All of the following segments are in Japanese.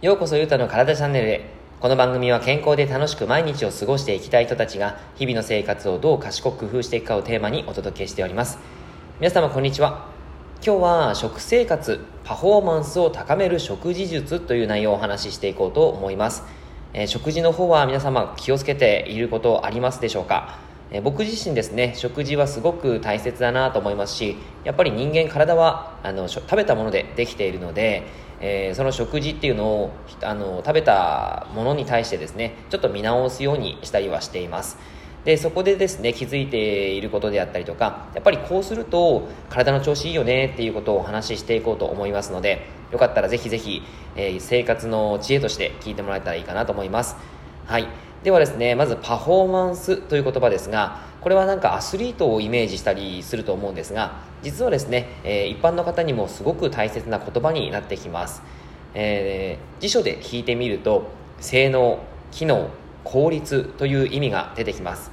ようこそゆうたの体チャンネルへ。この番組は健康で楽しく毎日を過ごしていきたい人たちが日々の生活をどう賢く工夫していくかをテーマにお届けしております。皆様こんにちは。今日は食生活パフォーマンスを高める食事術という内容をお話ししていこうと思います、えー、食事の方は皆様気をつけていることありますでしょうか？え僕自身ですね食事はすごく大切だなと思いますしやっぱり人間体はあの食べたものでできているのでえー、その食事っていうのをあの食べたものに対してですねちょっと見直すようにしたりはしています。でそこでですね気づいていることであったりとかやっぱりこうすると体の調子いいよねっていうことをお話ししていこうと思いますのでよかったらぜひぜひ、えー、生活の知恵として聞いてもらえたらいいかなと思います。はい。ではですねまずパフォーマンスという言葉ですがこれはなんかアスリートをイメージしたりすると思うんですが実はですね、え、一般の方にもすごく大切な言葉になってきます、えー、辞書で引いてみると性能機能効率という意味が出てきます。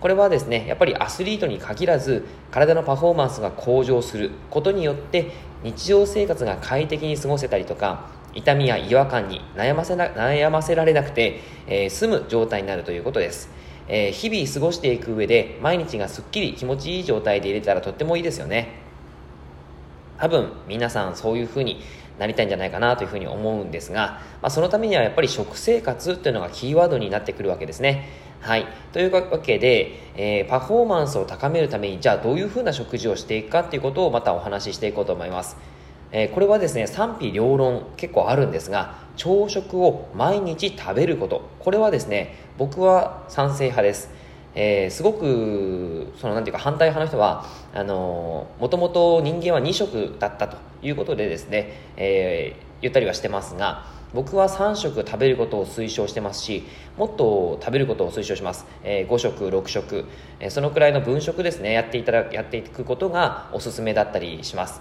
これはですねやっぱりアスリートに限らず体のパフォーマンスが向上することによって日常生活が快適に過ごせたりとか痛みや違和感に悩ませな悩ませられなくて、えー、済む状態になるということです、えー、日々過ごしていく上で毎日がすっきり気持ちいい状態で入れたらとってもいいですよね多分皆さんそういう風になりたいんじゃないかなというふうに思うんですが、まあ、そのためにはやっぱり食生活っていうのがキーワードになってくるわけですねはい。というわけで、えー、パフォーマンスを高めるために、じゃあどういうふうな食事をしていくかっていうことをまたお話ししていこうと思います。えー、これはですね賛否両論結構あるんですが朝食を毎日食べること。これはですね僕は賛成派です、えー、すごくそのなんていうか反対派の人はあのもともと人間は2食だったということでですね、えー、言ったりはしてますが僕は3食食べることを推奨してますしもっと食べることを推奨します、えー、5食6食、えー、そのくらいの分食ですねやっていただやっていくことがおすすめだったりします。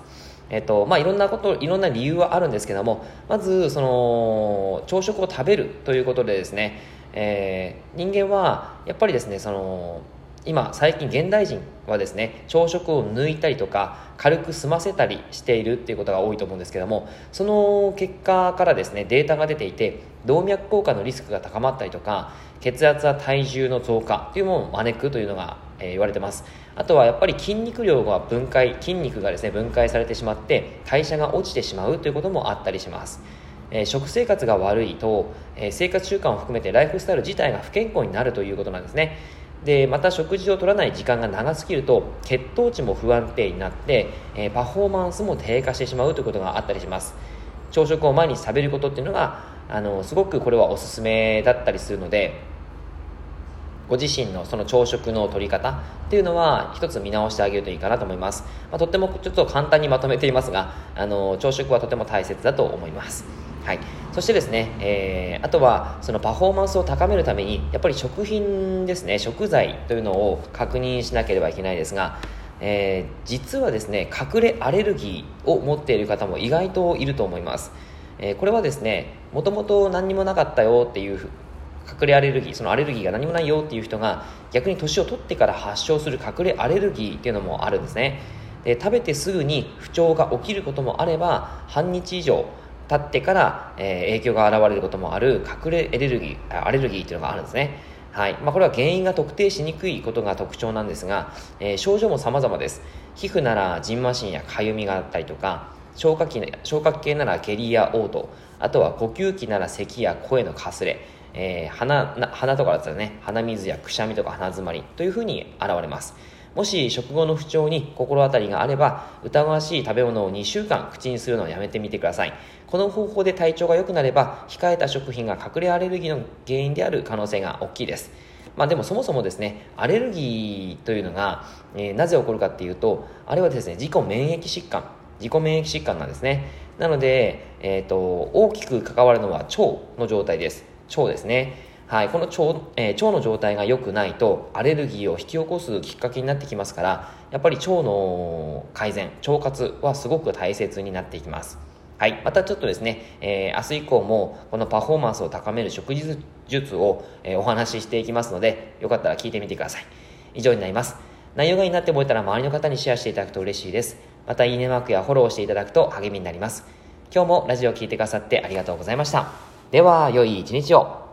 えっとまあ、いろんなこといろんな理由はあるんですけどもまずその朝食を食べるということでですね、えー、人間はやっぱりですねその今最近現代人はですね朝食を抜いたりとか軽く済ませたりしているっていうことが多いと思うんですけどもその結果からですねデータが出ていて動脈硬化のリスクが高まったりとか血圧や体重の増加というものを招くというのが、えー、言われてます。あとはやっぱり筋肉量が分解筋肉がですね分解されてしまって代謝が落ちてしまうということもあったりします。えー、食生活が悪いと、えー、生活習慣を含めてライフスタイル自体が不健康になるということなんですね。でまた食事を取らない時間が長すぎると血糖値も不安定になって、えー、パフォーマンスも低下してしまうということがあったりします。朝食を毎日食べることっていうのがあのすごくこれはおすすめだったりするのでご自身のその朝食の取り方っていうのは一つ見直してあげるといいかなと思います、まあ、とってもちょっと簡単にまとめていますがあの朝食はとても大切だと思います。はい、そしてですね、えー、あとはそのパフォーマンスを高めるためにやっぱり食品ですね食材というのを確認しなければいけないですが、えー、実はですね隠れアレルギーを持っている方も意外といると思います、えー、これはですねもともと何にもなかったよっていう隠れアレルギーそのアレルギーが何もないよっていう人が逆に年を取ってから発症する隠れアレルギーっていうのもあるんですね。で食べてすぐに不調が起きることもあれば半日以上経ってから、えー、影響が現れることもある隠れアレルギーアレルギーというのがあるんですね。はい。まあ、これは原因が特定しにくいことが特徴なんですが、えー、症状も様々です。皮膚ならじんましんやかゆみがあったりとか消化器消化器系なら下痢や嘔吐あとは呼吸器なら咳や声のかすれえー、鼻鼻とかだったらね鼻水やくしゃみとか鼻づまりというふうに現れます。もし食後の不調に心当たりがあれば疑わしい食べ物を2週間口にするのをやめてみてください。この方法で体調が良くなれば控えた食品が隠れアレルギーの原因である可能性が大きいです。まあ、でもそもそもですねアレルギーというのが、えー、なぜ起こるかっていうとあれはですね自己免疫疾患。自己免疫疾患なんですね。なので、えーと大きく関わるのは腸の状態です。腸ですね。はい、この腸,、えー、腸の状態が良くないとアレルギーを引き起こすきっかけになってきますからやっぱり腸の改善腸活はすごく大切になっていきますはい、またちょっとですね、えー、明日以降もこのパフォーマンスを高める食事術を、えー、お話ししていきますのでよかったら聞いてみてください以上になります内容がいいなって思えたら周りの方にシェアしていただくと嬉しいです。またいいねマークやフォローしていただくと励みになります。今日もラジオを聴いてくださってありがとうございました。では、良い一日を。